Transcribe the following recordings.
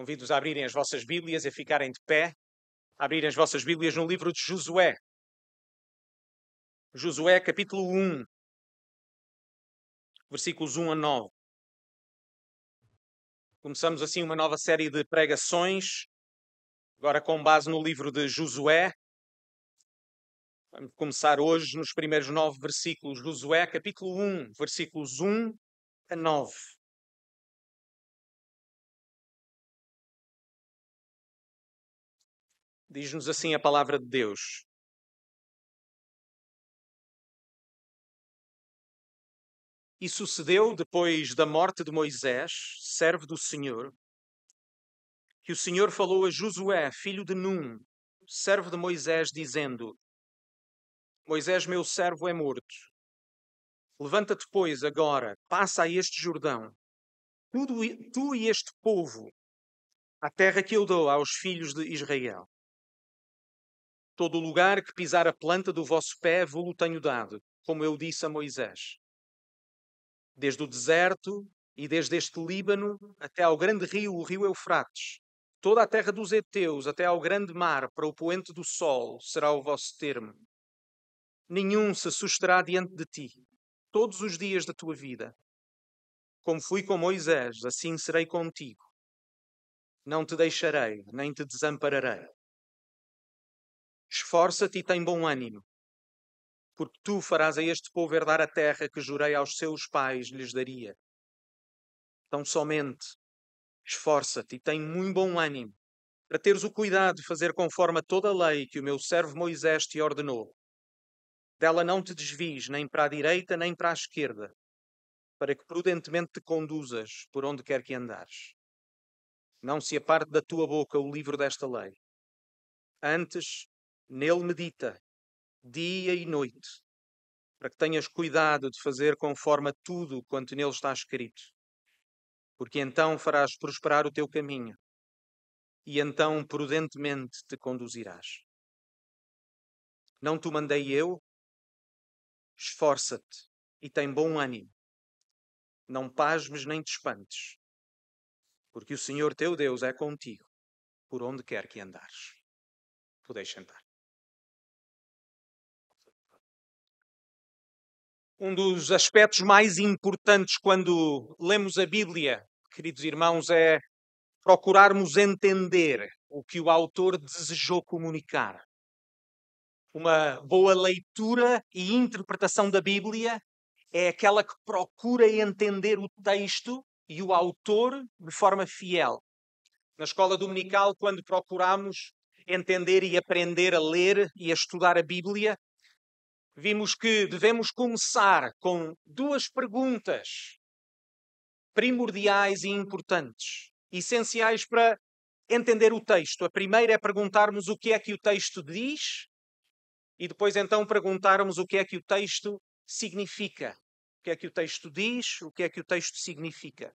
Convido-vos a abrirem as vossas Bíblias e a ficarem de pé, a abrirem as vossas Bíblias no livro de Josué. Josué, capítulo 1, versículos 1 a 9. Começamos assim uma nova série de pregações, agora com base no livro de Josué. Vamos começar hoje nos primeiros nove versículos. Josué, capítulo 1, versículos 1 a 9. Diz-nos assim a palavra de Deus. E sucedeu, depois da morte de Moisés, servo do Senhor, que o Senhor falou a Josué, filho de Num, servo de Moisés, dizendo: Moisés, meu servo, é morto. Levanta-te, pois, agora, passa a este Jordão, tu, e este povo, a terra que eu dou aos filhos de Israel. Todo o lugar que pisar a planta do vosso pé vou-lo tenho dado, como eu disse a Moisés. Desde o deserto e desde este Líbano até ao grande rio, o rio Eufrates, toda a terra dos heteus até ao grande mar, para o poente do sol, será o vosso termo. Nenhum se susterá diante de ti, todos os dias da tua vida. Como fui com Moisés, assim serei contigo. Não te deixarei, nem te desampararei. Esforça-te e tem bom ânimo, porque tu farás a este povo herdar a terra que jurei aos seus pais lhes daria. Tão somente esforça-te e tem muito bom ânimo, para teres o cuidado de fazer conforme a toda a lei que o meu servo Moisés te ordenou. Dela não te desvies nem para a direita nem para a esquerda, para que prudentemente te conduzas por onde quer que andares. Não se aparte da tua boca o livro desta lei. Antes, Nele medita, dia e noite, para que tenhas cuidado de fazer conforme a tudo quanto nele está escrito. Porque então farás prosperar o teu caminho, e então prudentemente te conduzirás. Não te mandei eu? Esforça-te e tem bom ânimo. Não pasmes nem te espantes, porque o Senhor teu Deus é contigo, por onde quer que andares. Podeis sentar. Um dos aspectos mais importantes quando lemos a Bíblia, queridos irmãos, é procurarmos entender o que o autor desejou comunicar. Uma boa leitura e interpretação da Bíblia é aquela que procura entender o texto e o autor de forma fiel. Na escola dominical, quando procuramos entender e aprender a ler e a estudar a Bíblia, vimos que devemos começar com duas perguntas primordiais e importantes, essenciais para entender o texto. A primeira é perguntarmos o que é que o texto diz e depois então perguntarmos o que é que o texto significa. O que é que o texto diz, o que é que o texto significa.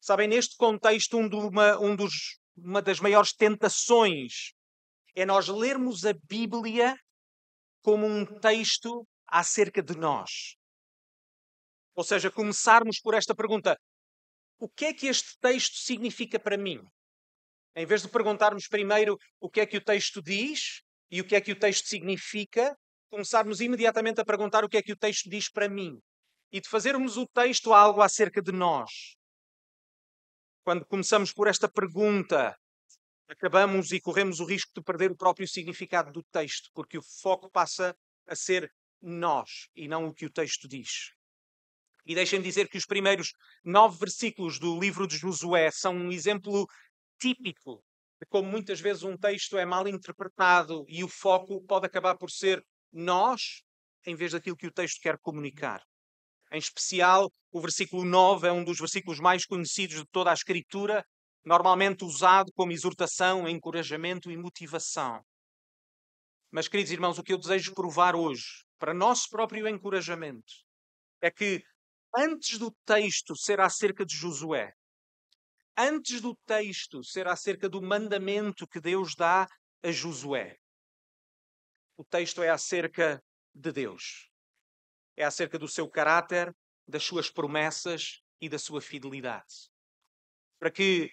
Sabem, neste contexto, um uma, um dos, uma das maiores tentações é nós lermos a Bíblia como um texto acerca de nós. Ou seja, começarmos por esta pergunta: o que é que este texto significa para mim? Em vez de perguntarmos primeiro o que é que o texto diz e o que é que o texto significa, começarmos imediatamente a perguntar o que é que o texto diz para mim e de fazermos o texto algo acerca de nós. Quando começamos por esta pergunta, acabamos e corremos o risco de perder o próprio significado do texto, porque o foco passa a ser nós e não o que o texto diz. E deixem-me dizer que os primeiros nove versículos do livro de Josué são um exemplo típico de como muitas vezes um texto é mal interpretado e o foco pode acabar por ser nós em vez daquilo que o texto quer comunicar. Em especial, o versículo 9 é um dos versículos mais conhecidos de toda a Escritura normalmente usado como exortação, encorajamento e motivação. Mas, queridos irmãos, o que eu desejo provar hoje, para nosso próprio encorajamento, é que antes do texto ser acerca de Josué, antes do texto ser acerca do mandamento que Deus dá a Josué, o texto é acerca de Deus. É acerca do seu caráter, das suas promessas e da sua fidelidade. Para que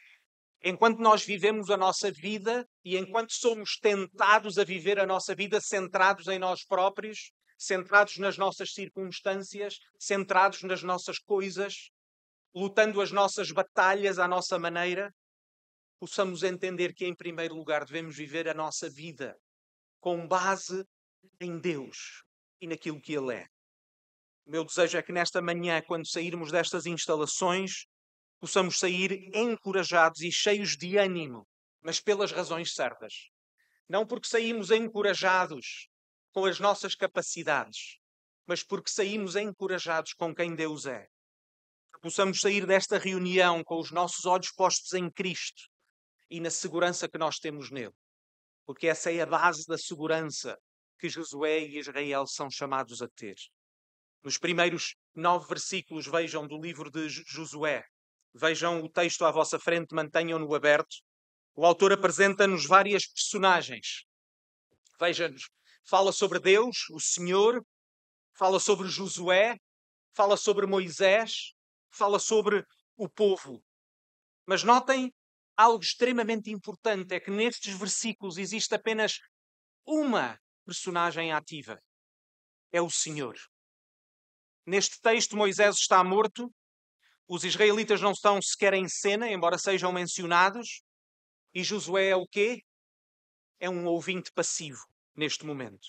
enquanto nós vivemos a nossa vida e enquanto somos tentados a viver a nossa vida centrados em nós próprios, centrados nas nossas circunstâncias, centrados nas nossas coisas, lutando as nossas batalhas à nossa maneira, possamos entender que, em primeiro lugar, devemos viver a nossa vida com base em Deus e naquilo que Ele é. O meu desejo é que nesta manhã, quando sairmos destas instalações, possamos sair encorajados e cheios de ânimo, mas pelas razões certas. Não porque saímos encorajados com as nossas capacidades, mas porque saímos encorajados com quem Deus é. Que possamos sair desta reunião com os nossos olhos postos em Cristo e na segurança que nós temos nele. Porque essa é a base da segurança que Josué e Israel são chamados a ter. Nos primeiros nove versículos, vejam do livro de Josué, vejam o texto à vossa frente, mantenham-no aberto. O autor apresenta-nos várias personagens. Veja-nos, fala sobre Deus, o Senhor, fala sobre Josué, fala sobre Moisés, fala sobre o povo. Mas notem algo extremamente importante: é que nestes versículos existe apenas uma personagem ativa. É o Senhor. Neste texto, Moisés está morto, os israelitas não estão sequer em cena, embora sejam mencionados, e Josué é o quê? É um ouvinte passivo neste momento.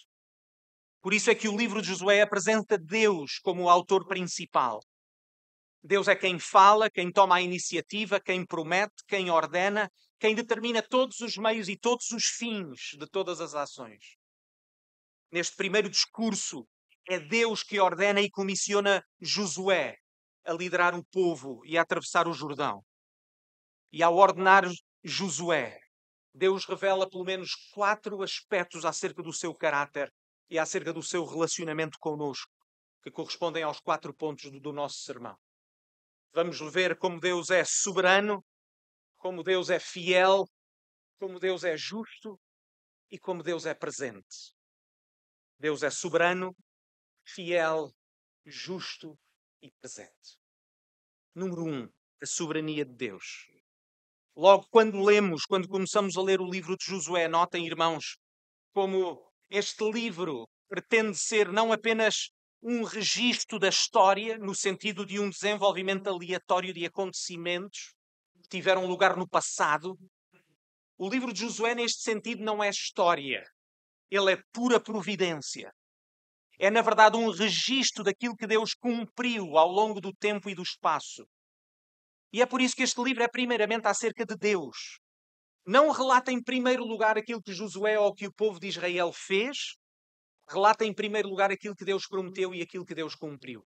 Por isso é que o livro de Josué apresenta Deus como o autor principal. Deus é quem fala, quem toma a iniciativa, quem promete, quem ordena, quem determina todos os meios e todos os fins de todas as ações. Neste primeiro discurso, é Deus que ordena e comissiona Josué a liderar o povo e a atravessar o Jordão. E ao ordenar Josué, Deus revela pelo menos quatro aspectos acerca do seu caráter e acerca do seu relacionamento conosco, que correspondem aos quatro pontos do, do nosso sermão. Vamos ver como Deus é soberano, como Deus é fiel, como Deus é justo e como Deus é presente. Deus é soberano, fiel, justo e presente. Número um, a soberania de Deus. Logo, quando lemos, quando começamos a ler o livro de Josué, notem, irmãos, como este livro pretende ser não apenas um registro da história, no sentido de um desenvolvimento aleatório de acontecimentos que tiveram lugar no passado. O livro de Josué, neste sentido, não é história. Ele é pura providência. É, na verdade, um registro daquilo que Deus cumpriu ao longo do tempo e do espaço. E é por isso que este livro é primeiramente acerca de Deus. Não relata em primeiro lugar aquilo que Josué ou que o povo de Israel fez, relata em primeiro lugar aquilo que Deus prometeu e aquilo que Deus cumpriu,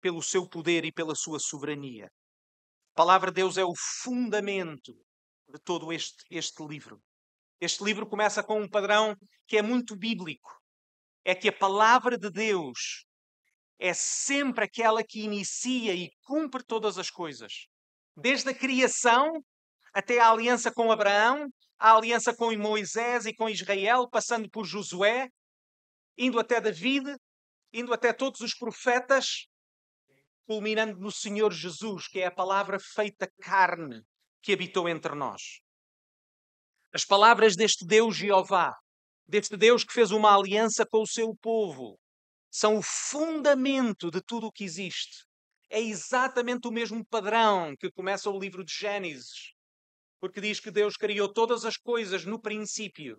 pelo seu poder e pela sua soberania. A palavra de Deus é o fundamento de todo este, este livro. Este livro começa com um padrão que é muito bíblico é que a palavra de Deus é sempre aquela que inicia e cumpre todas as coisas. Desde a criação até a aliança com Abraão, a aliança com Moisés e com Israel, passando por Josué, indo até David, indo até todos os profetas, culminando no Senhor Jesus, que é a palavra feita carne que habitou entre nós. As palavras deste Deus Jeová deste Deus que fez uma aliança com o seu povo, são o fundamento de tudo o que existe. É exatamente o mesmo padrão que começa o livro de Gênesis, porque diz que Deus criou todas as coisas no princípio.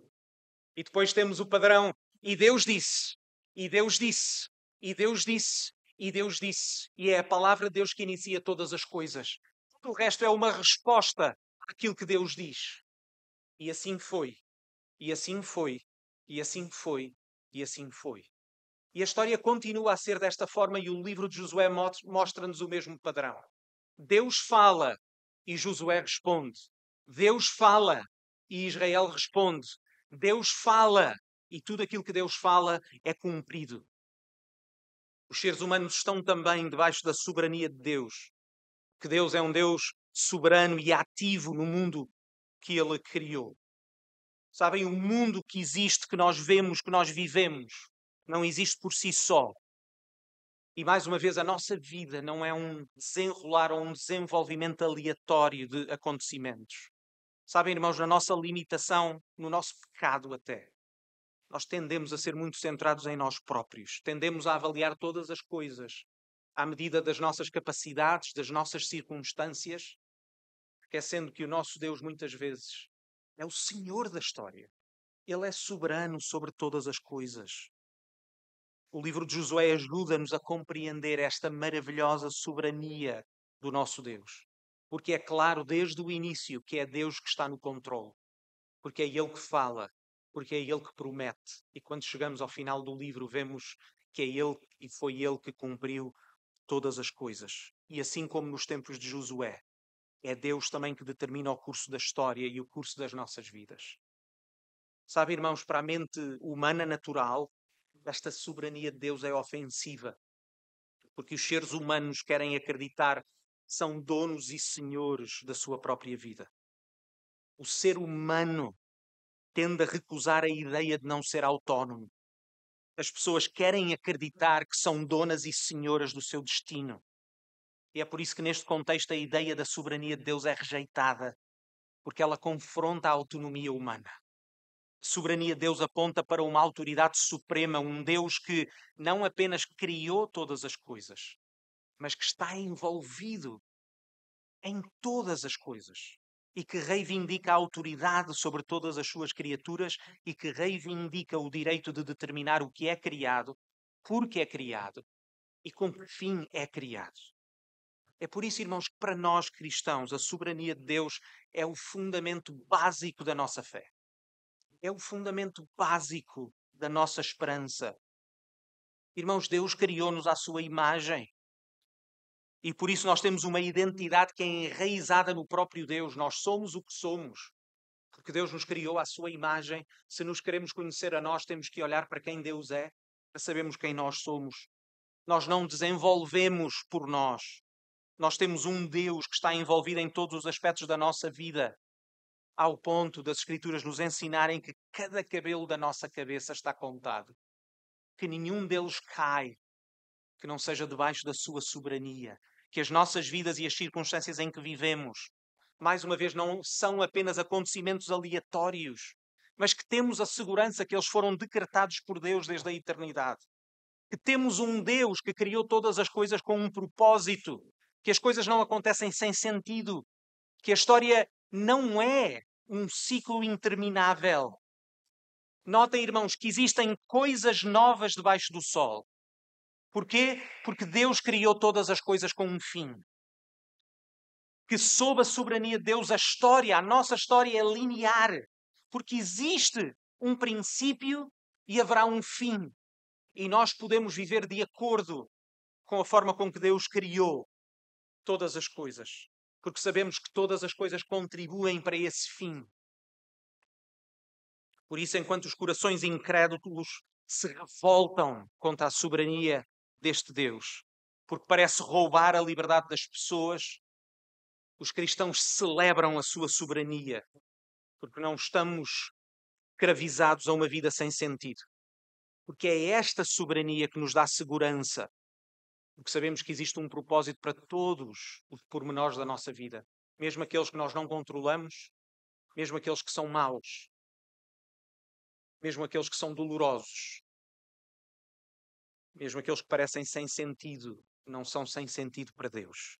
E depois temos o padrão, e Deus disse, e Deus disse, e Deus disse, e Deus disse. E é a palavra de Deus que inicia todas as coisas. o resto é uma resposta àquilo que Deus diz. E assim foi. E assim foi. E assim foi, e assim foi. E a história continua a ser desta forma, e o livro de Josué mostra-nos o mesmo padrão. Deus fala e Josué responde. Deus fala e Israel responde. Deus fala e tudo aquilo que Deus fala é cumprido. Os seres humanos estão também debaixo da soberania de Deus. Que Deus é um Deus soberano e ativo no mundo que ele criou. Sabem, o mundo que existe, que nós vemos, que nós vivemos, não existe por si só. E mais uma vez, a nossa vida não é um desenrolar ou um desenvolvimento aleatório de acontecimentos. Sabem, irmãos, na nossa limitação, no nosso pecado até, nós tendemos a ser muito centrados em nós próprios, tendemos a avaliar todas as coisas à medida das nossas capacidades, das nossas circunstâncias, esquecendo que o nosso Deus muitas vezes é o Senhor da história. Ele é soberano sobre todas as coisas. O livro de Josué ajuda-nos a compreender esta maravilhosa soberania do nosso Deus. Porque é claro desde o início que é Deus que está no controle. Porque é Ele que fala, porque é Ele que promete. E quando chegamos ao final do livro, vemos que é Ele e foi Ele que cumpriu todas as coisas. E assim como nos tempos de Josué, é Deus também que determina o curso da história e o curso das nossas vidas. Sabe, irmãos, para a mente humana natural, esta soberania de Deus é ofensiva. Porque os seres humanos querem acreditar que são donos e senhores da sua própria vida. O ser humano tende a recusar a ideia de não ser autónomo. As pessoas querem acreditar que são donas e senhoras do seu destino. E é por isso que, neste contexto, a ideia da soberania de Deus é rejeitada, porque ela confronta a autonomia humana. A soberania de Deus aponta para uma autoridade suprema, um Deus que não apenas criou todas as coisas, mas que está envolvido em todas as coisas e que reivindica a autoridade sobre todas as suas criaturas e que reivindica o direito de determinar o que é criado, porque é criado e com que fim é criado. É por isso, irmãos, que para nós cristãos a soberania de Deus é o fundamento básico da nossa fé. É o fundamento básico da nossa esperança. Irmãos, Deus criou-nos à sua imagem. E por isso nós temos uma identidade que é enraizada no próprio Deus. Nós somos o que somos. Porque Deus nos criou à sua imagem. Se nos queremos conhecer a nós, temos que olhar para quem Deus é, para sabermos quem nós somos. Nós não desenvolvemos por nós. Nós temos um Deus que está envolvido em todos os aspectos da nossa vida, ao ponto das Escrituras nos ensinarem que cada cabelo da nossa cabeça está contado, que nenhum deles cai que não seja debaixo da sua soberania, que as nossas vidas e as circunstâncias em que vivemos, mais uma vez, não são apenas acontecimentos aleatórios, mas que temos a segurança que eles foram decretados por Deus desde a eternidade. Que temos um Deus que criou todas as coisas com um propósito, que as coisas não acontecem sem sentido, que a história não é um ciclo interminável. Notem, irmãos, que existem coisas novas debaixo do sol. Porquê? Porque Deus criou todas as coisas com um fim. Que sob a soberania de Deus, a história, a nossa história é linear. Porque existe um princípio e haverá um fim. E nós podemos viver de acordo com a forma com que Deus criou todas as coisas. Porque sabemos que todas as coisas contribuem para esse fim. Por isso, enquanto os corações incrédulos se revoltam contra a soberania deste Deus, porque parece roubar a liberdade das pessoas. Os cristãos celebram a sua soberania, porque não estamos cravizados a uma vida sem sentido. Porque é esta soberania que nos dá segurança, porque sabemos que existe um propósito para todos os pormenores da nossa vida, mesmo aqueles que nós não controlamos, mesmo aqueles que são maus, mesmo aqueles que são dolorosos, mesmo aqueles que parecem sem sentido, não são sem sentido para Deus.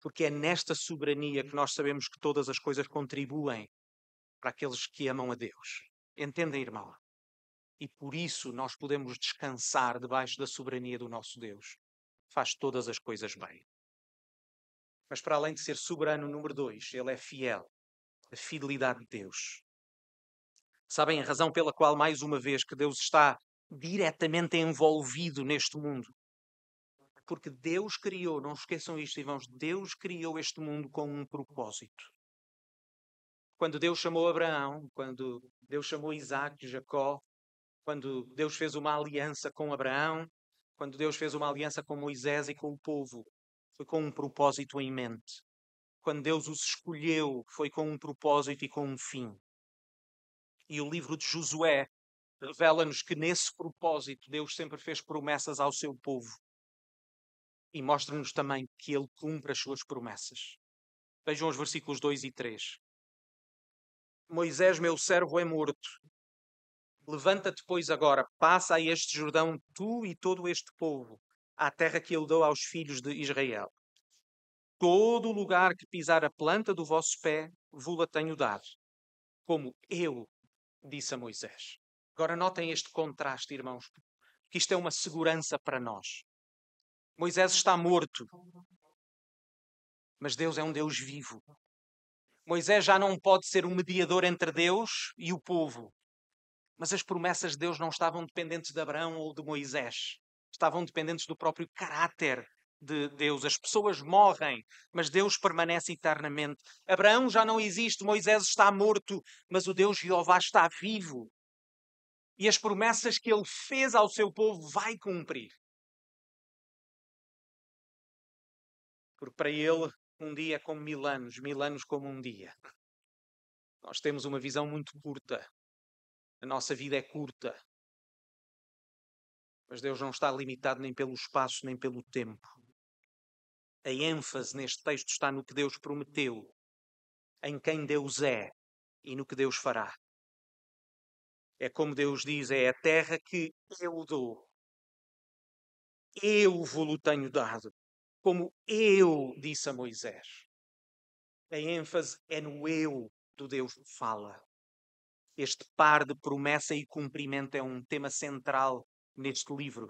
Porque é nesta soberania que nós sabemos que todas as coisas contribuem para aqueles que amam a Deus. Entendem, irmão? E por isso nós podemos descansar debaixo da soberania do nosso Deus. Faz todas as coisas bem. Mas para além de ser soberano, número dois, ele é fiel. A fidelidade de Deus. Sabem a razão pela qual, mais uma vez, que Deus está diretamente envolvido neste mundo. Porque Deus criou, não esqueçam isto, irmãos, Deus criou este mundo com um propósito. Quando Deus chamou Abraão, quando Deus chamou Isaac, Jacó, quando Deus fez uma aliança com Abraão, quando Deus fez uma aliança com Moisés e com o povo, foi com um propósito em mente. Quando Deus os escolheu, foi com um propósito e com um fim. E o livro de Josué revela-nos que nesse propósito Deus sempre fez promessas ao seu povo e mostra-nos também que ele cumpre as suas promessas. Vejam os versículos 2 e 3. Moisés, meu servo, é morto. Levanta-te, pois, agora, passa a este Jordão, tu e todo este povo, à terra que eu dou aos filhos de Israel. Todo lugar que pisar a planta do vosso pé, vou-la tenho dado, como eu disse a Moisés. Agora notem este contraste, irmãos, que isto é uma segurança para nós. Moisés está morto, mas Deus é um Deus vivo. Moisés já não pode ser um mediador entre Deus e o povo. Mas as promessas de Deus não estavam dependentes de Abraão ou de Moisés. Estavam dependentes do próprio caráter de Deus. As pessoas morrem, mas Deus permanece eternamente. Abraão já não existe, Moisés está morto, mas o Deus Jeová está vivo. E as promessas que ele fez ao seu povo vai cumprir. Porque para ele, um dia é como mil anos, mil anos como um dia. Nós temos uma visão muito curta. A nossa vida é curta. Mas Deus não está limitado nem pelo espaço, nem pelo tempo. A ênfase neste texto está no que Deus prometeu, em quem Deus é e no que Deus fará. É como Deus diz: é a terra que eu dou. Eu vou-lo tenho dado, como eu disse a Moisés. A ênfase é no eu do Deus que fala. Este par de promessa e cumprimento é um tema central neste livro.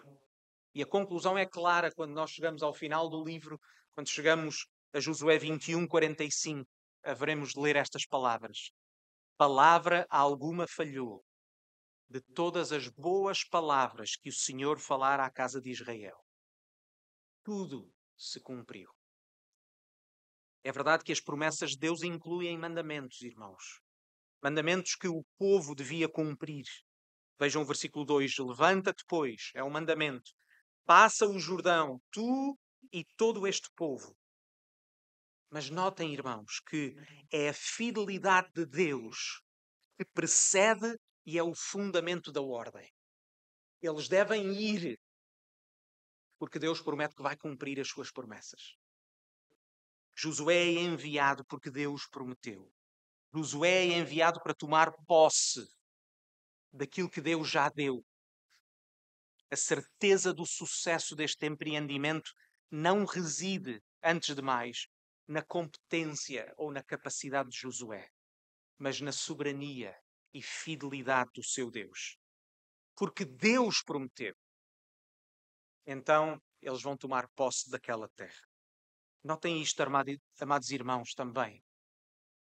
E a conclusão é clara quando nós chegamos ao final do livro, quando chegamos a Josué 21, 45, haveremos de ler estas palavras. Palavra alguma falhou de todas as boas palavras que o Senhor falara à casa de Israel. Tudo se cumpriu. É verdade que as promessas de Deus incluem mandamentos, irmãos. Mandamentos que o povo devia cumprir. Vejam o versículo 2: Levanta-te, pois, é um mandamento. Passa o Jordão, tu e todo este povo. Mas notem, irmãos, que é a fidelidade de Deus que precede e é o fundamento da ordem. Eles devem ir, porque Deus promete que vai cumprir as suas promessas. Josué é enviado porque Deus prometeu. Josué é enviado para tomar posse daquilo que Deus já deu. A certeza do sucesso deste empreendimento não reside, antes de mais, na competência ou na capacidade de Josué, mas na soberania e fidelidade do seu Deus. Porque Deus prometeu. Então eles vão tomar posse daquela terra. Notem isto, amados irmãos, também.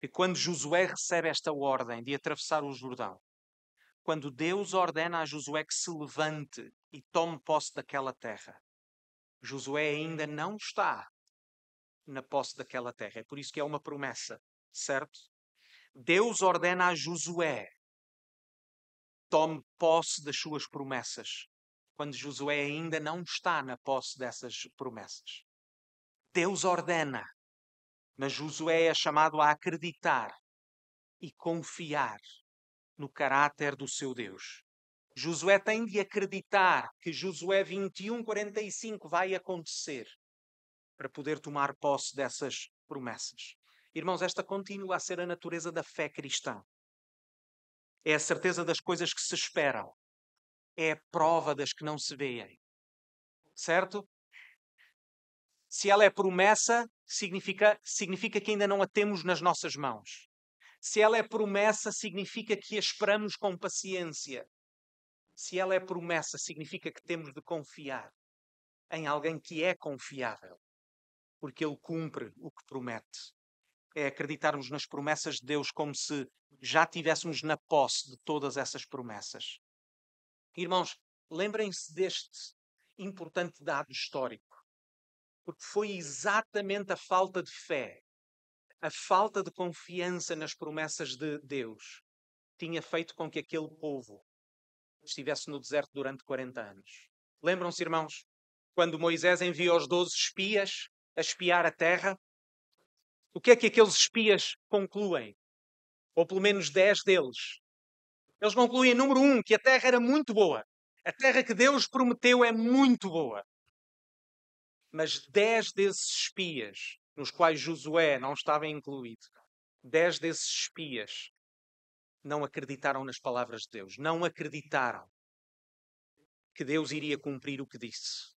Que quando Josué recebe esta ordem de atravessar o Jordão, quando Deus ordena a Josué que se levante e tome posse daquela terra, Josué ainda não está na posse daquela terra. É por isso que é uma promessa, certo? Deus ordena a Josué tome posse das suas promessas, quando Josué ainda não está na posse dessas promessas. Deus ordena, mas Josué é chamado a acreditar e confiar no caráter do seu Deus. Josué tem de acreditar que Josué 21, 45 vai acontecer para poder tomar posse dessas promessas. Irmãos, esta continua a ser a natureza da fé cristã. É a certeza das coisas que se esperam. É a prova das que não se veem. Certo? Se ela é promessa, significa, significa que ainda não a temos nas nossas mãos. Se ela é promessa, significa que a esperamos com paciência. Se ela é promessa, significa que temos de confiar em alguém que é confiável, porque ele cumpre o que promete. É acreditarmos nas promessas de Deus como se já tivéssemos na posse de todas essas promessas. Irmãos, lembrem-se deste importante dado histórico, porque foi exatamente a falta de fé, a falta de confiança nas promessas de Deus, tinha feito com que aquele povo estivesse no deserto durante 40 anos. Lembram-se, irmãos, quando Moisés enviou os 12 espias a espiar a terra? O que é que aqueles espias concluem? Ou pelo menos 10 deles. Eles concluem, número um, que a terra era muito boa. A terra que Deus prometeu é muito boa. Mas 10 desses espias, nos quais Josué não estava incluído, 10 desses espias não acreditaram nas palavras de Deus, não acreditaram que Deus iria cumprir o que disse.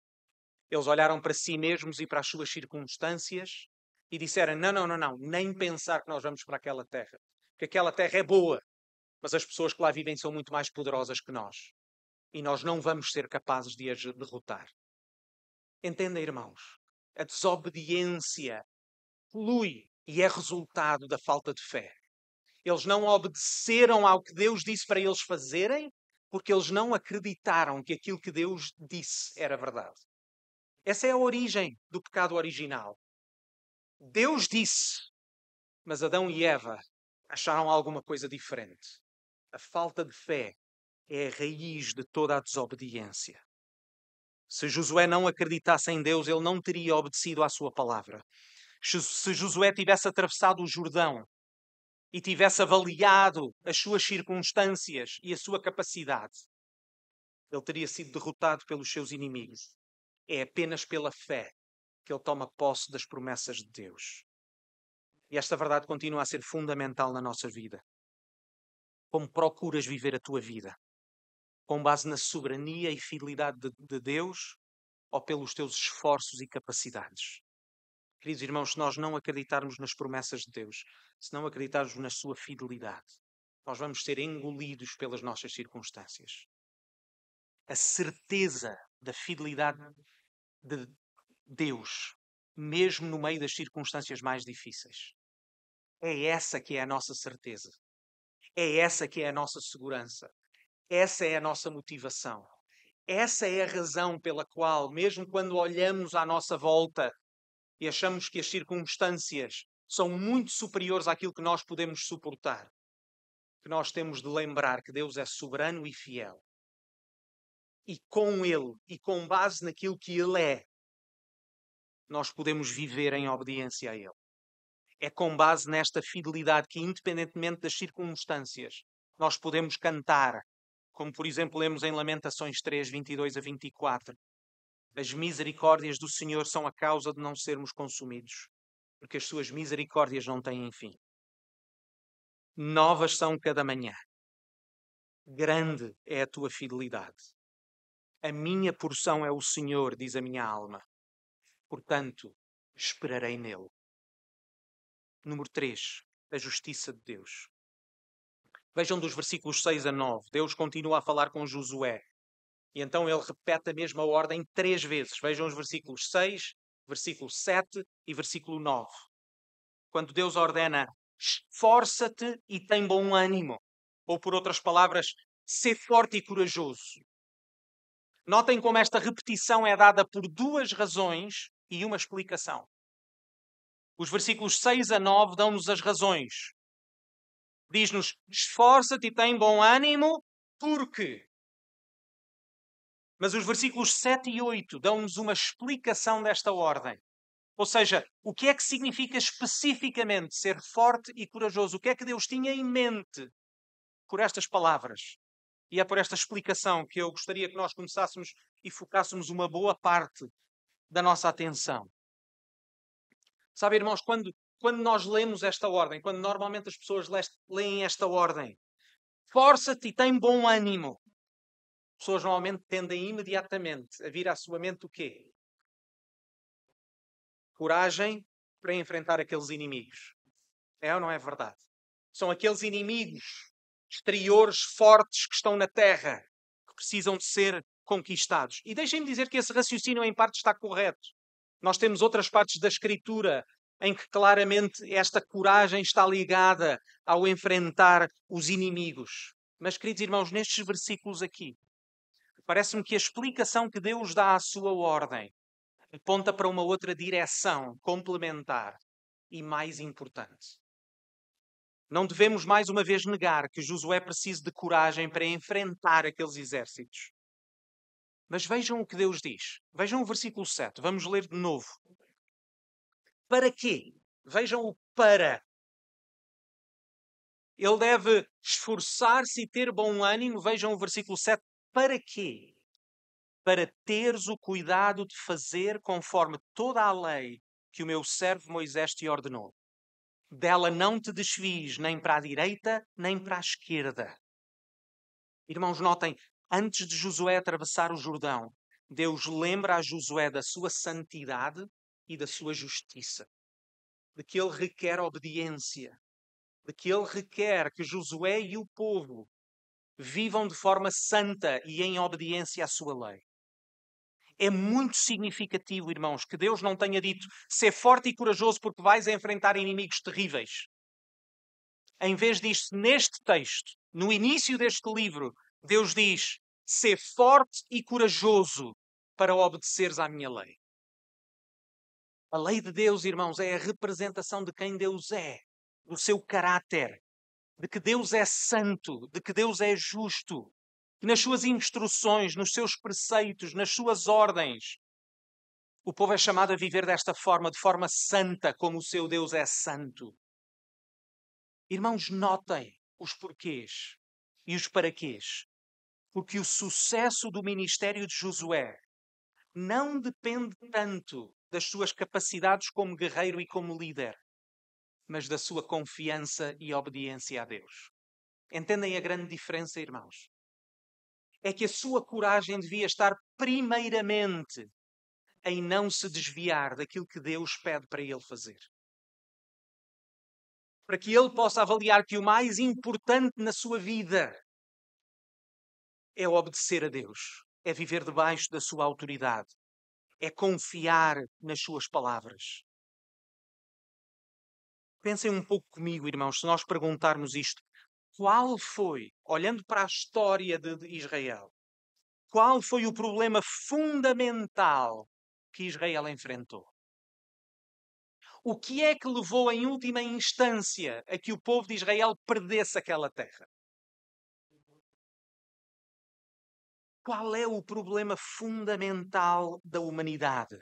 Eles olharam para si mesmos e para as suas circunstâncias e disseram: Não, não, não, não, nem pensar que nós vamos para aquela terra. Porque aquela terra é boa, mas as pessoas que lá vivem são muito mais poderosas que nós. E nós não vamos ser capazes de as derrotar. Entendem, irmãos? A desobediência flui e é resultado da falta de fé. Eles não obedeceram ao que Deus disse para eles fazerem, porque eles não acreditaram que aquilo que Deus disse era verdade. Essa é a origem do pecado original. Deus disse, mas Adão e Eva acharam alguma coisa diferente. A falta de fé é a raiz de toda a desobediência. Se Josué não acreditasse em Deus, ele não teria obedecido à sua palavra. Se Josué tivesse atravessado o Jordão e tivesse avaliado as suas circunstâncias e a sua capacidade, ele teria sido derrotado pelos seus inimigos. É apenas pela fé que ele toma posse das promessas de Deus. E esta verdade continua a ser fundamental na nossa vida. Como procuras viver a tua vida? Com base na soberania e fidelidade de, de Deus ou pelos teus esforços e capacidades? Queridos irmãos, se nós não acreditarmos nas promessas de Deus, se não acreditarmos na sua fidelidade, nós vamos ser engolidos pelas nossas circunstâncias. A certeza da fidelidade de Deus, mesmo no meio das circunstâncias mais difíceis. É essa que é a nossa certeza. É essa que é a nossa segurança. Essa é a nossa motivação. Essa é a razão pela qual, mesmo quando olhamos à nossa volta e achamos que as circunstâncias são muito superiores àquilo que nós podemos suportar, que nós temos de lembrar que Deus é soberano e fiel. E com Ele, e com base naquilo que Ele é, nós podemos viver em obediência a Ele. É com base nesta fidelidade que, independentemente das circunstâncias, nós podemos cantar, como por exemplo lemos em Lamentações 3, 22 a 24. As misericórdias do Senhor são a causa de não sermos consumidos, porque as suas misericórdias não têm fim. Novas são cada manhã. Grande é a tua fidelidade. A minha porção é o Senhor, diz a minha alma. Portanto, esperarei nele. Número 3. A justiça de Deus. Vejam dos versículos 6 a 9. Deus continua a falar com Josué. E então ele repete a mesma ordem três vezes. Vejam os versículos 6, versículo 7 e versículo 9. Quando Deus ordena, esforça-te e tem bom ânimo. Ou, por outras palavras, sê forte e corajoso. Notem como esta repetição é dada por duas razões e uma explicação. Os versículos 6 a 9 dão-nos as razões. Diz-nos: esforça-te e tem bom ânimo, porque mas os versículos 7 e 8 dão-nos uma explicação desta ordem. Ou seja, o que é que significa especificamente ser forte e corajoso? O que é que Deus tinha em mente por estas palavras? E é por esta explicação que eu gostaria que nós começássemos e focássemos uma boa parte da nossa atenção. Sabe, irmãos, quando, quando nós lemos esta ordem, quando normalmente as pessoas leem esta ordem, força-te e tem bom ânimo pessoas normalmente tendem imediatamente a vir à sua mente o quê? Coragem para enfrentar aqueles inimigos. É ou não é verdade? São aqueles inimigos exteriores fortes que estão na terra, que precisam de ser conquistados. E deixem-me dizer que esse raciocínio em parte está correto. Nós temos outras partes da Escritura em que claramente esta coragem está ligada ao enfrentar os inimigos. Mas, queridos irmãos, nestes versículos aqui, Parece-me que a explicação que Deus dá à sua ordem aponta para uma outra direção complementar e mais importante. Não devemos mais uma vez negar que Josué precisa de coragem para enfrentar aqueles exércitos. Mas vejam o que Deus diz. Vejam o versículo 7. Vamos ler de novo. Para quê? Vejam o para. Ele deve esforçar-se e ter bom ânimo. Vejam o versículo 7. Para quê? Para teres o cuidado de fazer conforme toda a lei que o meu servo Moisés te ordenou. Dela não te desvies nem para a direita nem para a esquerda. Irmãos, notem, antes de Josué atravessar o Jordão, Deus lembra a Josué da sua santidade e da sua justiça, de que ele requer obediência, de que ele requer que Josué e o povo vivam de forma santa e em obediência à sua lei. É muito significativo, irmãos, que Deus não tenha dito ser forte e corajoso porque vais enfrentar inimigos terríveis. Em vez disto, neste texto, no início deste livro, Deus diz: ser forte e corajoso para obedeceres à minha lei. A lei de Deus, irmãos, é a representação de quem Deus é, do seu caráter, de que Deus é santo, de que Deus é justo, que nas suas instruções, nos seus preceitos, nas suas ordens, o povo é chamado a viver desta forma, de forma santa, como o seu Deus é santo. Irmãos, notem os porquês e os paraquês. Porque o sucesso do ministério de Josué não depende tanto das suas capacidades como guerreiro e como líder, mas da sua confiança e obediência a Deus. Entendem a grande diferença, irmãos? É que a sua coragem devia estar primeiramente em não se desviar daquilo que Deus pede para ele fazer. Para que ele possa avaliar que o mais importante na sua vida é obedecer a Deus, é viver debaixo da sua autoridade, é confiar nas suas palavras. Pensem um pouco comigo, irmãos, se nós perguntarmos isto: qual foi, olhando para a história de Israel, qual foi o problema fundamental que Israel enfrentou? O que é que levou, em última instância, a que o povo de Israel perdesse aquela terra? Qual é o problema fundamental da humanidade?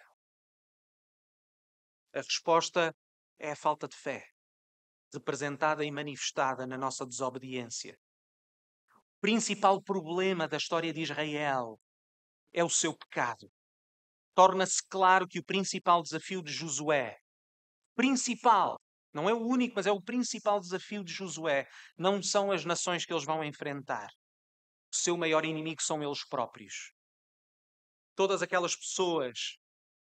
A resposta é a falta de fé representada e manifestada na nossa desobediência. O principal problema da história de Israel é o seu pecado. Torna-se claro que o principal desafio de Josué, principal, não é o único, mas é o principal desafio de Josué, não são as nações que eles vão enfrentar. O seu maior inimigo são eles próprios. Todas aquelas pessoas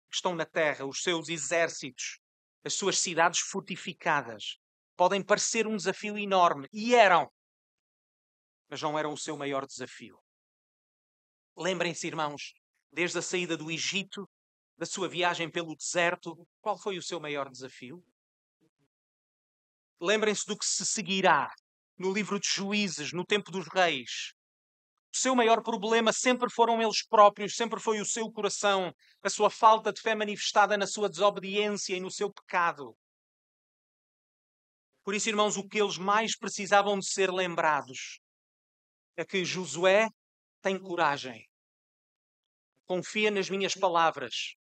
que estão na terra, os seus exércitos, as suas cidades fortificadas, podem parecer um desafio enorme. E eram. Mas não eram o seu maior desafio. Lembrem-se, irmãos, desde a saída do Egito, da sua viagem pelo deserto, qual foi o seu maior desafio? Lembrem-se do que se seguirá no livro de Juízes, no tempo dos reis. Seu maior problema sempre foram eles próprios, sempre foi o seu coração, a sua falta de fé manifestada na sua desobediência e no seu pecado. Por isso, irmãos, o que eles mais precisavam de ser lembrados é que Josué tem coragem, confia nas minhas palavras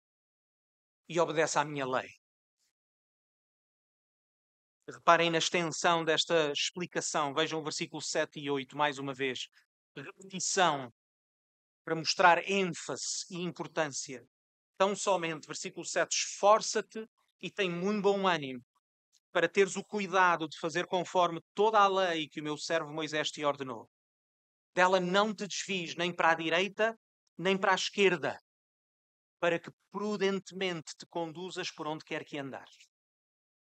e obedece à minha lei. Reparem na extensão desta explicação. Vejam o versículo 7 e 8 mais uma vez. Repetição para mostrar ênfase e importância. Tão somente, versículo 7, esforça-te e tem muito bom ânimo, para teres o cuidado de fazer conforme toda a lei que o meu servo Moisés te ordenou. Dela não te desvies nem para a direita, nem para a esquerda, para que prudentemente te conduzas por onde quer que andares.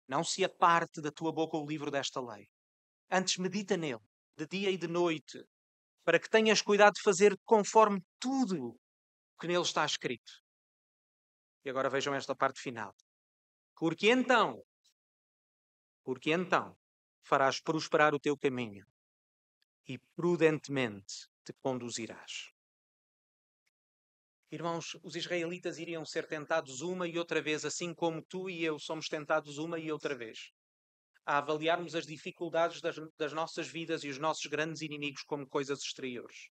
Não se aparte da tua boca o livro desta lei. Antes medita nele, de dia e de noite, para que tenhas cuidado de fazer conforme tudo que nele está escrito. E agora vejam esta parte final. Porque então porque então farás prosperar o teu caminho e prudentemente te conduzirás. Irmãos, os israelitas iriam ser tentados uma e outra vez, assim como tu e eu somos tentados uma e outra vez, a avaliarmos as dificuldades das, das nossas vidas e os nossos grandes inimigos como coisas exteriores.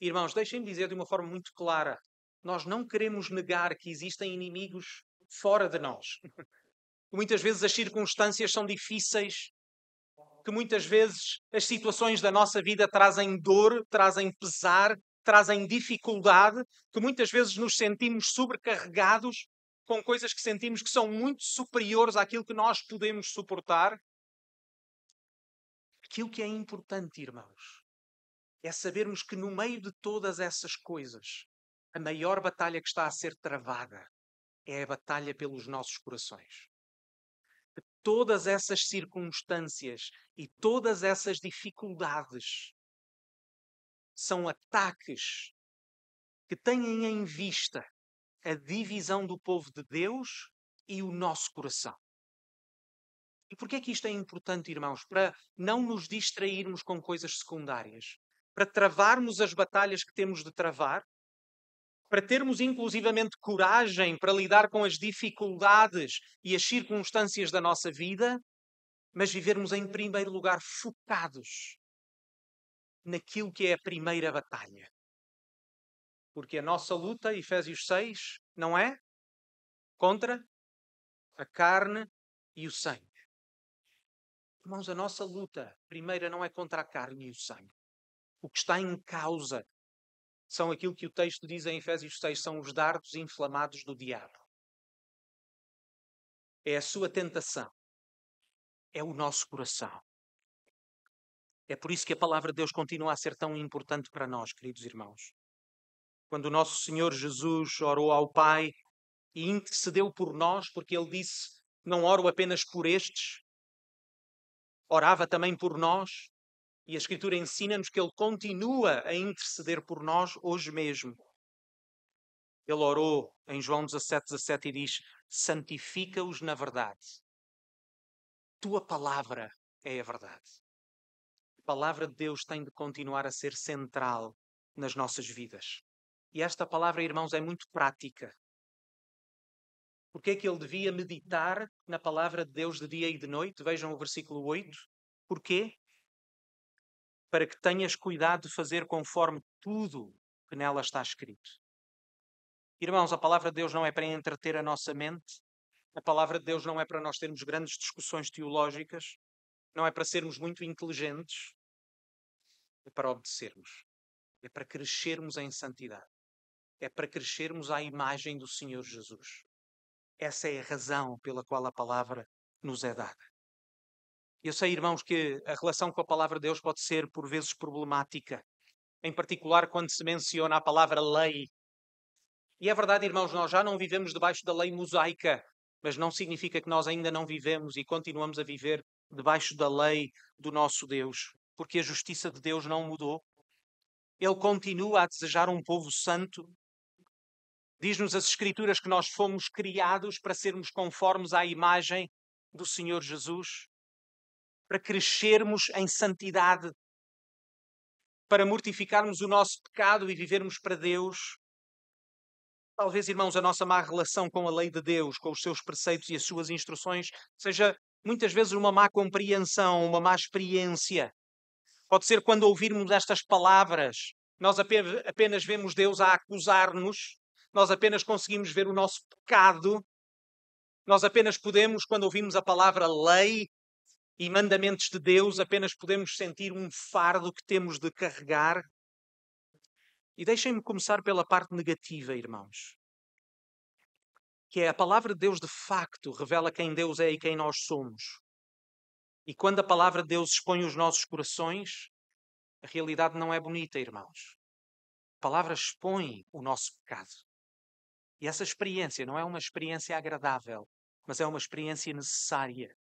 Irmãos, deixem-me dizer de uma forma muito clara: nós não queremos negar que existem inimigos fora de nós. muitas vezes as circunstâncias são difíceis, que muitas vezes as situações da nossa vida trazem dor, trazem pesar, trazem dificuldade, que muitas vezes nos sentimos sobrecarregados. Com coisas que sentimos que são muito superiores àquilo que nós podemos suportar. Aquilo que é importante, irmãos, é sabermos que no meio de todas essas coisas, a maior batalha que está a ser travada é a batalha pelos nossos corações. De todas essas circunstâncias e todas essas dificuldades são ataques que têm em vista a divisão do povo de Deus e o nosso coração. E por que é que isto é importante, irmãos? Para não nos distrairmos com coisas secundárias, para travarmos as batalhas que temos de travar, para termos inclusivamente coragem para lidar com as dificuldades e as circunstâncias da nossa vida, mas vivermos em primeiro lugar focados naquilo que é a primeira batalha. Porque a nossa luta, Efésios 6, não é contra a carne e o sangue. Irmãos, a nossa luta primeira não é contra a carne e o sangue. O que está em causa são aquilo que o texto diz em Efésios 6, são os dardos inflamados do diabo. É a sua tentação. É o nosso coração. É por isso que a palavra de Deus continua a ser tão importante para nós, queridos irmãos. Quando o nosso Senhor Jesus orou ao Pai e intercedeu por nós, porque ele disse: Não oro apenas por estes, orava também por nós. E a Escritura ensina-nos que ele continua a interceder por nós hoje mesmo. Ele orou em João 17, 17 e diz: Santifica-os na verdade. Tua palavra é a verdade palavra de Deus tem de continuar a ser central nas nossas vidas. E esta palavra, irmãos, é muito prática. Porque é que ele devia meditar na palavra de Deus de dia e de noite? Vejam o versículo 8. Porquê? Para que tenhas cuidado de fazer conforme tudo que nela está escrito. Irmãos, a palavra de Deus não é para entreter a nossa mente. A palavra de Deus não é para nós termos grandes discussões teológicas. Não é para sermos muito inteligentes é para obedecermos, é para crescermos em santidade, é para crescermos à imagem do Senhor Jesus. Essa é a razão pela qual a palavra nos é dada. Eu sei, irmãos, que a relação com a palavra de Deus pode ser por vezes problemática, em particular quando se menciona a palavra lei. E é verdade, irmãos, nós já não vivemos debaixo da lei mosaica, mas não significa que nós ainda não vivemos e continuamos a viver debaixo da lei do nosso Deus porque a justiça de Deus não mudou. Ele continua a desejar um povo santo. Diz-nos as Escrituras que nós fomos criados para sermos conformes à imagem do Senhor Jesus, para crescermos em santidade, para mortificarmos o nosso pecado e vivermos para Deus. Talvez, irmãos, a nossa má relação com a lei de Deus, com os seus preceitos e as suas instruções, seja muitas vezes uma má compreensão, uma má experiência. Pode ser quando ouvirmos estas palavras, nós apenas vemos Deus a acusar-nos, nós apenas conseguimos ver o nosso pecado, nós apenas podemos, quando ouvimos a palavra lei e mandamentos de Deus, apenas podemos sentir um fardo que temos de carregar. E deixem-me começar pela parte negativa, irmãos. Que é a palavra de Deus de facto revela quem Deus é e quem nós somos. E quando a palavra de Deus expõe os nossos corações, a realidade não é bonita, irmãos. A palavra expõe o nosso pecado. E essa experiência não é uma experiência agradável, mas é uma experiência necessária.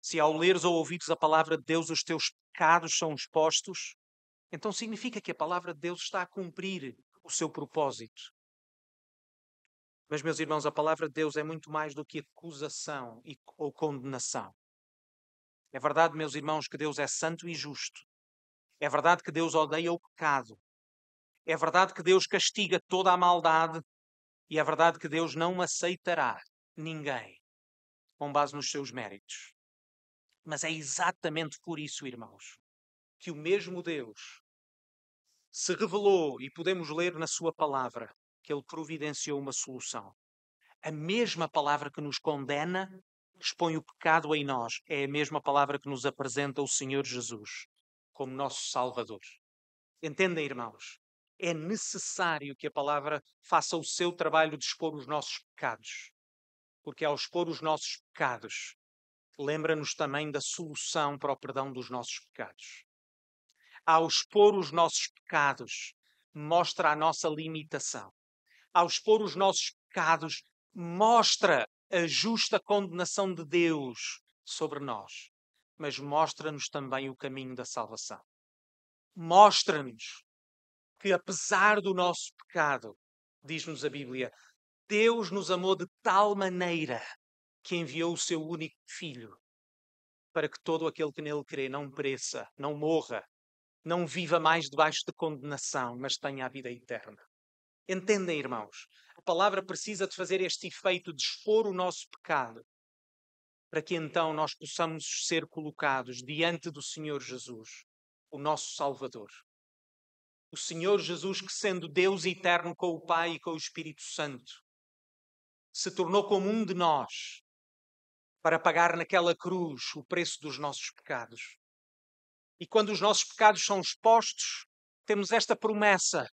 Se ao leres ou ouvires a palavra de Deus os teus pecados são expostos, então significa que a palavra de Deus está a cumprir o seu propósito. Mas, meus irmãos, a palavra de Deus é muito mais do que acusação ou condenação. É verdade, meus irmãos, que Deus é santo e justo. É verdade que Deus odeia o pecado. É verdade que Deus castiga toda a maldade. E é verdade que Deus não aceitará ninguém com base nos seus méritos. Mas é exatamente por isso, irmãos, que o mesmo Deus se revelou e podemos ler na Sua palavra que Ele providenciou uma solução. A mesma palavra que nos condena expõe o pecado em nós é a mesma palavra que nos apresenta o Senhor Jesus como nosso Salvador. Entendem, irmãos? É necessário que a palavra faça o seu trabalho de expor os nossos pecados. Porque ao expor os nossos pecados, lembra-nos também da solução para o perdão dos nossos pecados. Ao expor os nossos pecados, mostra a nossa limitação. Ao expor os nossos pecados, mostra a justa condenação de Deus sobre nós, mas mostra-nos também o caminho da salvação. Mostra-nos que, apesar do nosso pecado, diz-nos a Bíblia, Deus nos amou de tal maneira que enviou o seu único filho para que todo aquele que nele crê não pereça, não morra, não viva mais debaixo de condenação, mas tenha a vida eterna. Entendem, irmãos? A palavra precisa de fazer este efeito de expor o nosso pecado, para que então nós possamos ser colocados diante do Senhor Jesus, o nosso Salvador. O Senhor Jesus, que sendo Deus eterno com o Pai e com o Espírito Santo, se tornou como um de nós para pagar naquela cruz o preço dos nossos pecados. E quando os nossos pecados são expostos, temos esta promessa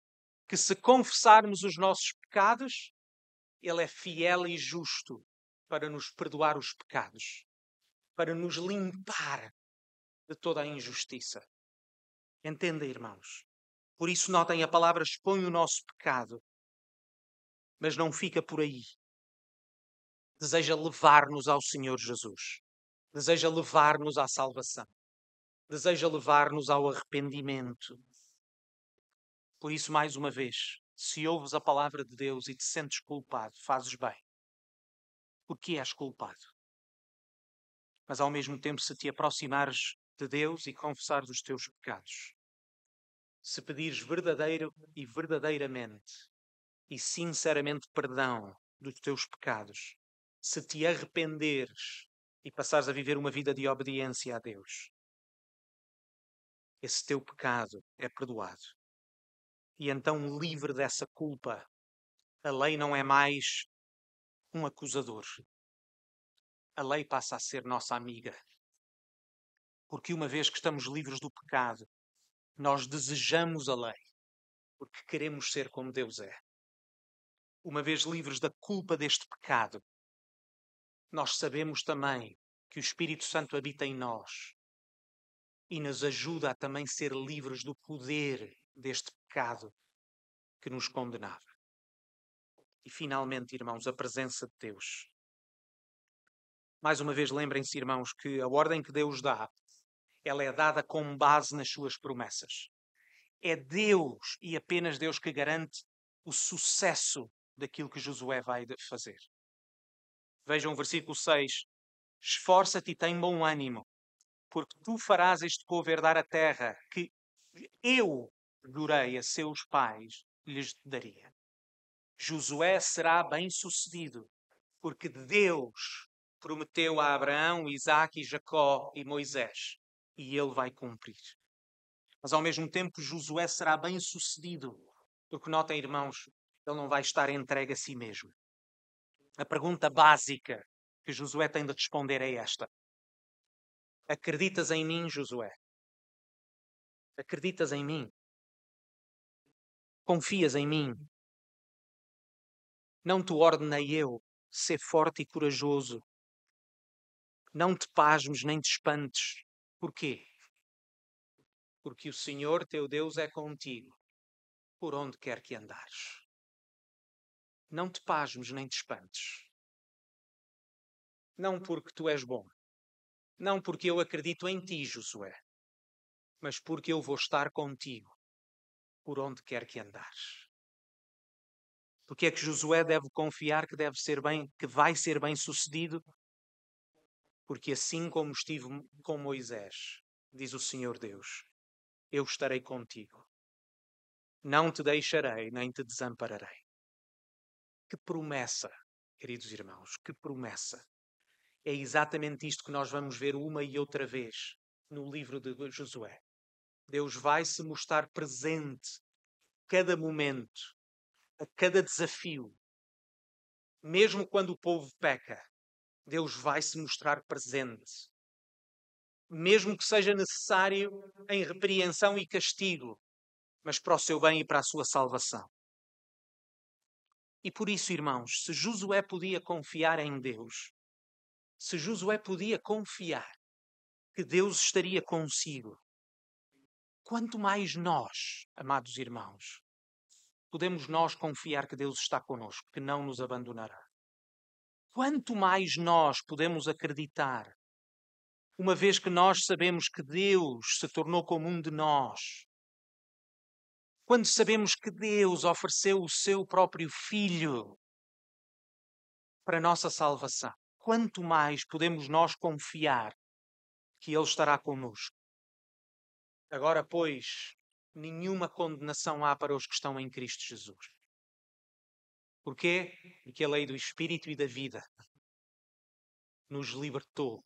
que se confessarmos os nossos pecados, Ele é fiel e justo para nos perdoar os pecados, para nos limpar de toda a injustiça. Entenda, irmãos? Por isso, notem a palavra expõe o nosso pecado, mas não fica por aí. Deseja levar-nos ao Senhor Jesus, deseja levar-nos à salvação, deseja levar-nos ao arrependimento, por isso, mais uma vez, se ouves a palavra de Deus e te sentes culpado, fazes bem. Porque és culpado. Mas ao mesmo tempo, se te aproximares de Deus e confessares os teus pecados, se pedires verdadeiro e verdadeiramente e sinceramente perdão dos teus pecados, se te arrependeres e passares a viver uma vida de obediência a Deus, esse teu pecado é perdoado e então livre dessa culpa. A lei não é mais um acusador. A lei passa a ser nossa amiga. Porque uma vez que estamos livres do pecado, nós desejamos a lei, porque queremos ser como Deus é. Uma vez livres da culpa deste pecado, nós sabemos também que o Espírito Santo habita em nós e nos ajuda a também ser livres do poder deste pecado que nos condenava. E finalmente, irmãos, a presença de Deus. Mais uma vez, lembrem-se, irmãos, que a ordem que Deus dá, ela é dada com base nas suas promessas. É Deus e apenas Deus que garante o sucesso daquilo que Josué vai fazer. Vejam o versículo 6. Esforça-te e tem bom ânimo, porque tu farás este povo herdar a terra que eu jurei a seus pais lhes daria. Josué será bem-sucedido, porque Deus prometeu a Abraão, Isaque, Jacó e Moisés, e ele vai cumprir. Mas ao mesmo tempo, Josué será bem-sucedido, porque notem, irmãos, ele não vai estar entregue a si mesmo. A pergunta básica que Josué tem de responder é esta: Acreditas em mim, Josué? Acreditas em mim? Confias em mim? Não te ordenei eu ser forte e corajoso. Não te pasmes nem te espantes. Porquê? Porque o Senhor teu Deus é contigo, por onde quer que andares. Não te pasmes nem te espantes. Não porque tu és bom. Não porque eu acredito em ti, Josué. Mas porque eu vou estar contigo por onde quer que andares. Porque é que Josué deve confiar que deve ser bem, que vai ser bem sucedido? Porque assim como estive com Moisés, diz o Senhor Deus, eu estarei contigo. Não te deixarei nem te desampararei. Que promessa, queridos irmãos, que promessa. É exatamente isto que nós vamos ver uma e outra vez no livro de Josué. Deus vai se mostrar presente a cada momento, a cada desafio. Mesmo quando o povo peca, Deus vai se mostrar presente. Mesmo que seja necessário em repreensão e castigo, mas para o seu bem e para a sua salvação. E por isso, irmãos, se Josué podia confiar em Deus, se Josué podia confiar que Deus estaria consigo, quanto mais nós, amados irmãos, podemos nós confiar que Deus está conosco, que não nos abandonará. Quanto mais nós podemos acreditar, uma vez que nós sabemos que Deus se tornou como um de nós, quando sabemos que Deus ofereceu o seu próprio Filho para a nossa salvação, quanto mais podemos nós confiar que Ele estará conosco. Agora, pois, nenhuma condenação há para os que estão em Cristo Jesus. Porquê? Porque a lei do Espírito e da vida nos libertou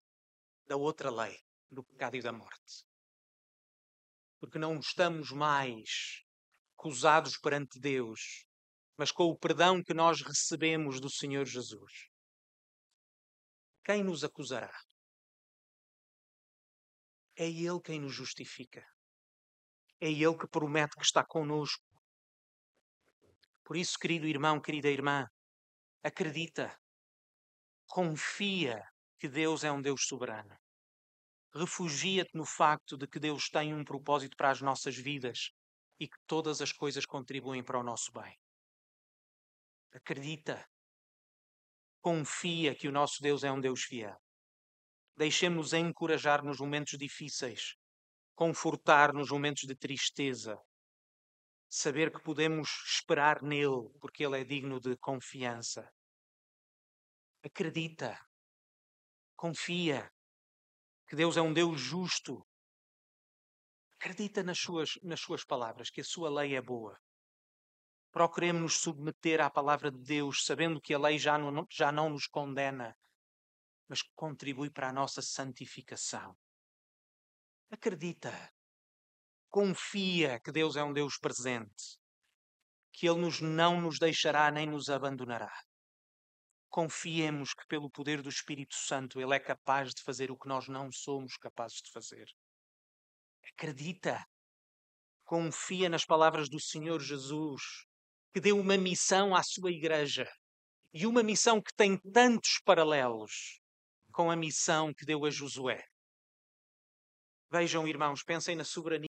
da outra lei, do pecado e da morte. Porque não estamos mais acusados perante Deus, mas com o perdão que nós recebemos do Senhor Jesus. Quem nos acusará? É Ele quem nos justifica. É Ele que promete que está conosco. Por isso, querido irmão, querida irmã, acredita, confia que Deus é um Deus soberano. Refugia-te no facto de que Deus tem um propósito para as nossas vidas e que todas as coisas contribuem para o nosso bem. Acredita. Confia que o nosso Deus é um Deus fiel. Deixemos-nos encorajar nos momentos difíceis, confortar nos momentos de tristeza, saber que podemos esperar nele, porque ele é digno de confiança. Acredita, confia que Deus é um Deus justo. Acredita nas suas, nas suas palavras, que a sua lei é boa. Procuremos nos submeter à palavra de Deus, sabendo que a lei já não, já não nos condena, mas contribui para a nossa santificação. Acredita, confia que Deus é um Deus presente, que Ele nos não nos deixará nem nos abandonará. Confiemos que, pelo poder do Espírito Santo, Ele é capaz de fazer o que nós não somos capazes de fazer. Acredita, confia nas palavras do Senhor Jesus, que deu uma missão à sua igreja e uma missão que tem tantos paralelos com a missão que deu a Josué. Vejam, irmãos, pensem na soberania